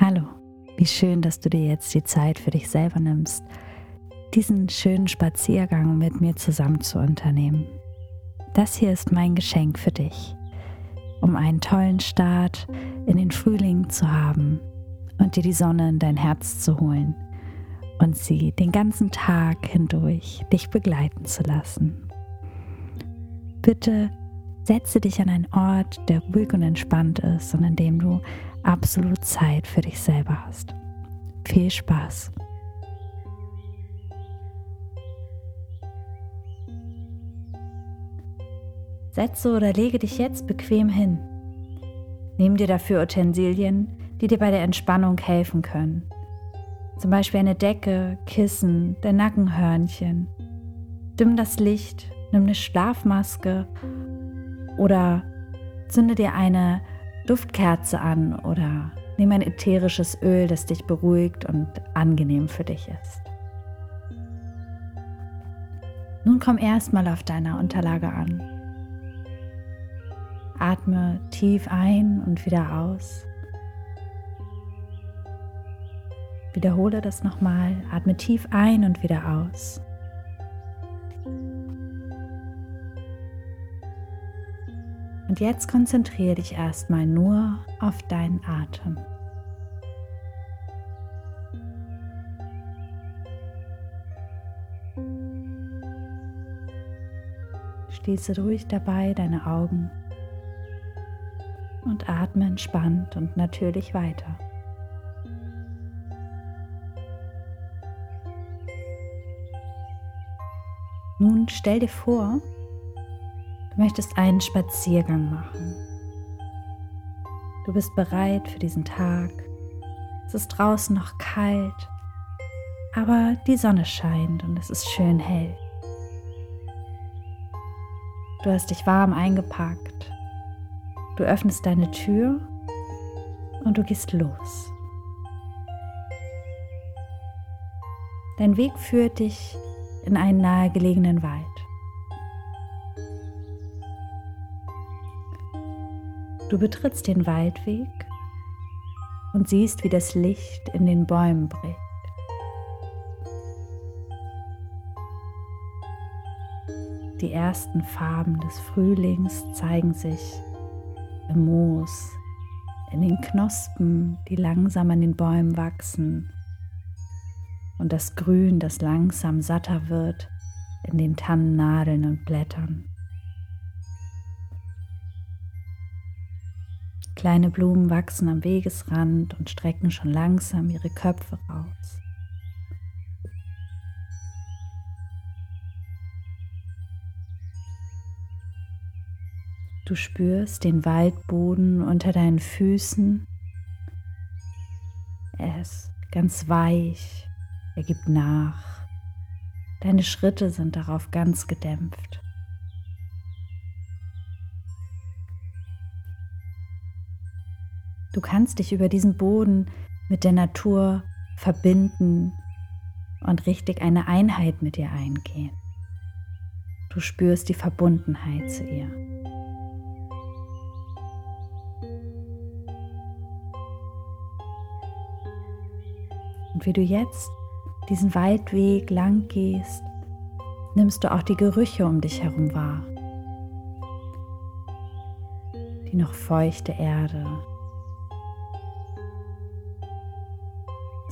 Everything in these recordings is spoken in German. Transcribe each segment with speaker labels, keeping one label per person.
Speaker 1: Hallo, wie schön, dass du dir jetzt die Zeit für dich selber nimmst, diesen schönen Spaziergang mit mir zusammen zu unternehmen. Das hier ist mein Geschenk für dich, um einen tollen Start in den Frühling zu haben und dir die Sonne in dein Herz zu holen und sie den ganzen Tag hindurch dich begleiten zu lassen. Bitte setze dich an einen Ort, der ruhig und entspannt ist und an dem du absolut Zeit für dich selber hast. Viel Spaß! Setze oder lege dich jetzt bequem hin. Nimm dir dafür Utensilien, die dir bei der Entspannung helfen können. Zum Beispiel eine Decke, Kissen, dein Nackenhörnchen. Dimm das Licht, nimm eine Schlafmaske oder zünde dir eine Duftkerze an oder nimm ein ätherisches Öl, das dich beruhigt und angenehm für dich ist. Nun komm erstmal auf deiner Unterlage an. Atme tief ein und wieder aus. Wiederhole das nochmal. Atme tief ein und wieder aus. Jetzt konzentriere dich erstmal nur auf deinen Atem. Schließe ruhig dabei deine Augen und atme entspannt und natürlich weiter. Nun stell dir vor, möchtest einen Spaziergang machen. Du bist bereit für diesen Tag. Es ist draußen noch kalt, aber die Sonne scheint und es ist schön hell. Du hast dich warm eingepackt. Du öffnest deine Tür und du gehst los. Dein Weg führt dich in einen nahegelegenen Wald. Du betrittst den Waldweg und siehst, wie das Licht in den Bäumen bricht. Die ersten Farben des Frühlings zeigen sich im Moos, in den Knospen, die langsam an den Bäumen wachsen und das Grün, das langsam satter wird in den Tannennadeln und Blättern. Kleine Blumen wachsen am Wegesrand und strecken schon langsam ihre Köpfe raus. Du spürst den Waldboden unter deinen Füßen. Er ist ganz weich, er gibt nach. Deine Schritte sind darauf ganz gedämpft. Du kannst dich über diesen Boden mit der Natur verbinden und richtig eine Einheit mit ihr eingehen. Du spürst die Verbundenheit zu ihr. Und wie du jetzt diesen Waldweg lang gehst, nimmst du auch die Gerüche um dich herum wahr. Die noch feuchte Erde,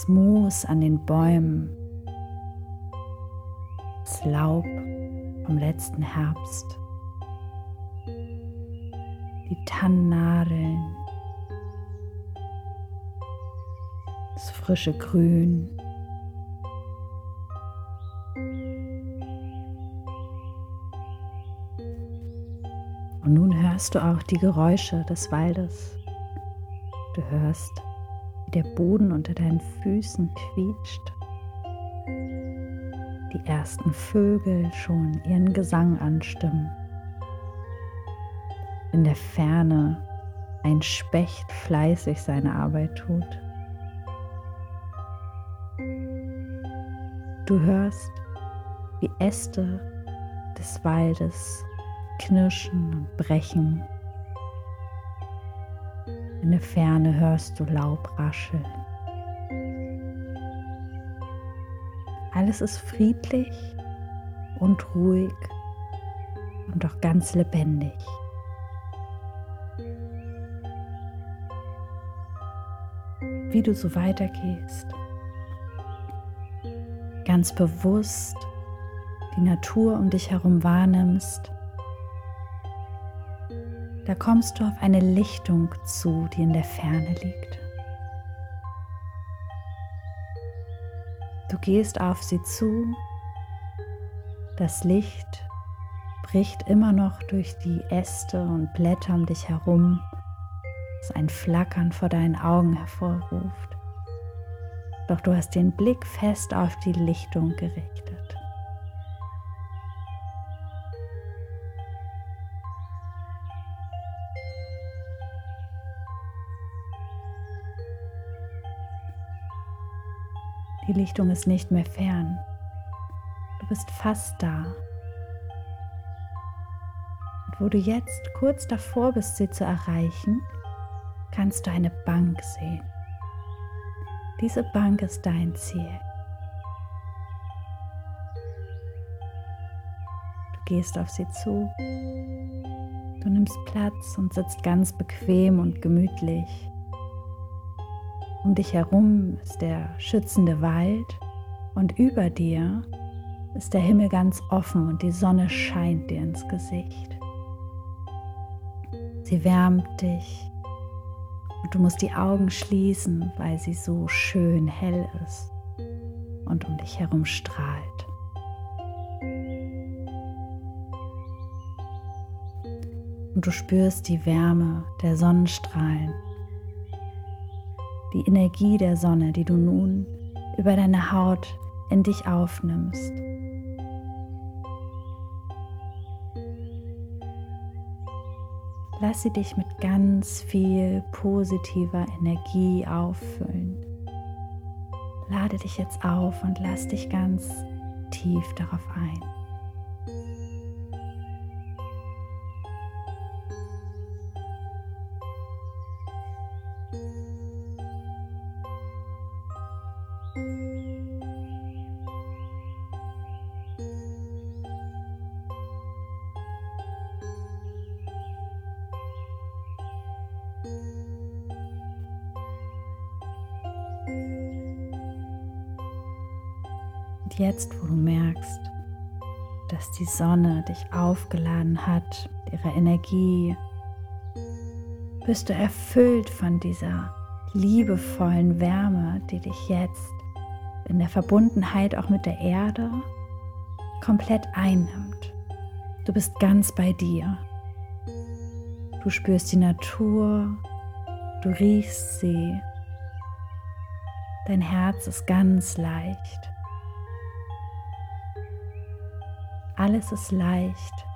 Speaker 1: das Moos an den Bäumen, das Laub vom letzten Herbst, die Tannennadeln, das frische Grün. Und nun hörst du auch die Geräusche des Waldes. Du hörst der Boden unter deinen Füßen quietscht, die ersten Vögel schon ihren Gesang anstimmen, in der Ferne ein Specht fleißig seine Arbeit tut. Du hörst, wie Äste des Waldes knirschen und brechen In der Ferne hörst du Laub rascheln. Alles ist friedlich und ruhig und auch ganz lebendig. Wie du so weitergehst, ganz bewusst die Natur um dich herum wahrnimmst, da kommst du auf eine Lichtung zu, die in der Ferne liegt. Du gehst auf sie zu, das Licht bricht immer noch durch die Äste und Blätter um dich herum, das ein Flackern vor deinen Augen hervorruft. Doch du hast den Blick fest auf die Lichtung gerichtet. Die Lichtung ist nicht mehr fern. Du bist fast da. Und wo du jetzt kurz davor bist, sie zu erreichen, kannst du eine Bank sehen. Diese Bank ist dein Ziel. Du gehst auf sie zu. Du nimmst Platz und sitzt ganz bequem und gemütlich. Um dich herum ist der schützende Wald und über dir ist der Himmel ganz offen und die Sonne scheint dir ins Gesicht. Sie wärmt dich und du musst die Augen schließen, weil sie so schön hell ist und um dich herum strahlt. Und du spürst die Wärme der Sonnenstrahlen die Energie der Sonne, die du nun über deine Haut in dich aufnimmst. Lass sie dich mit ganz viel positiver Energie auffüllen. Lade dich jetzt auf und lass dich ganz tief darauf ein. Und jetzt, wo du merkst, dass die Sonne dich aufgeladen hat, ihre Energie, bist du erfüllt von dieser liebevollen Wärme, die dich jetzt in der Verbundenheit auch mit der Erde komplett einnimmt. Du bist ganz bei dir. Du spürst die Natur, du riechst sie. Dein Herz ist ganz leicht. Alles ist leicht.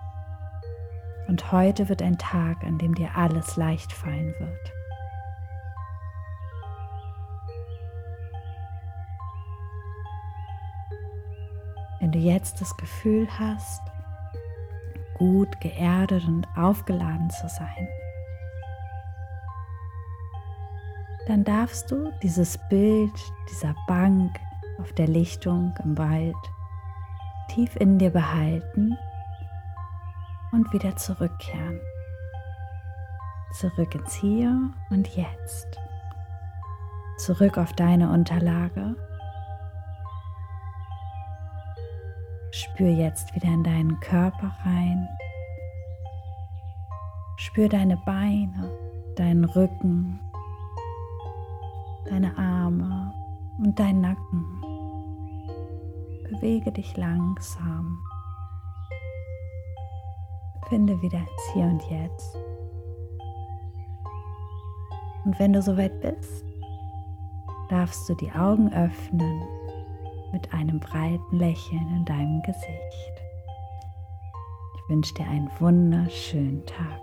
Speaker 1: Und heute wird ein Tag, an dem dir alles leicht fallen wird. Du jetzt das Gefühl hast, gut geerdet und aufgeladen zu sein, dann darfst du dieses Bild dieser Bank auf der Lichtung im Wald tief in dir behalten und wieder zurückkehren. Zurück ins Hier und Jetzt. Zurück auf deine Unterlage. Spür jetzt wieder in deinen Körper rein. Spür deine Beine, deinen Rücken, deine Arme und deinen Nacken bewege dich langsam. Finde wieder ins Hier und Jetzt. Und wenn du soweit bist, darfst du die Augen öffnen mit einem breiten Lächeln in deinem Gesicht. Ich wünsche dir einen wunderschönen Tag.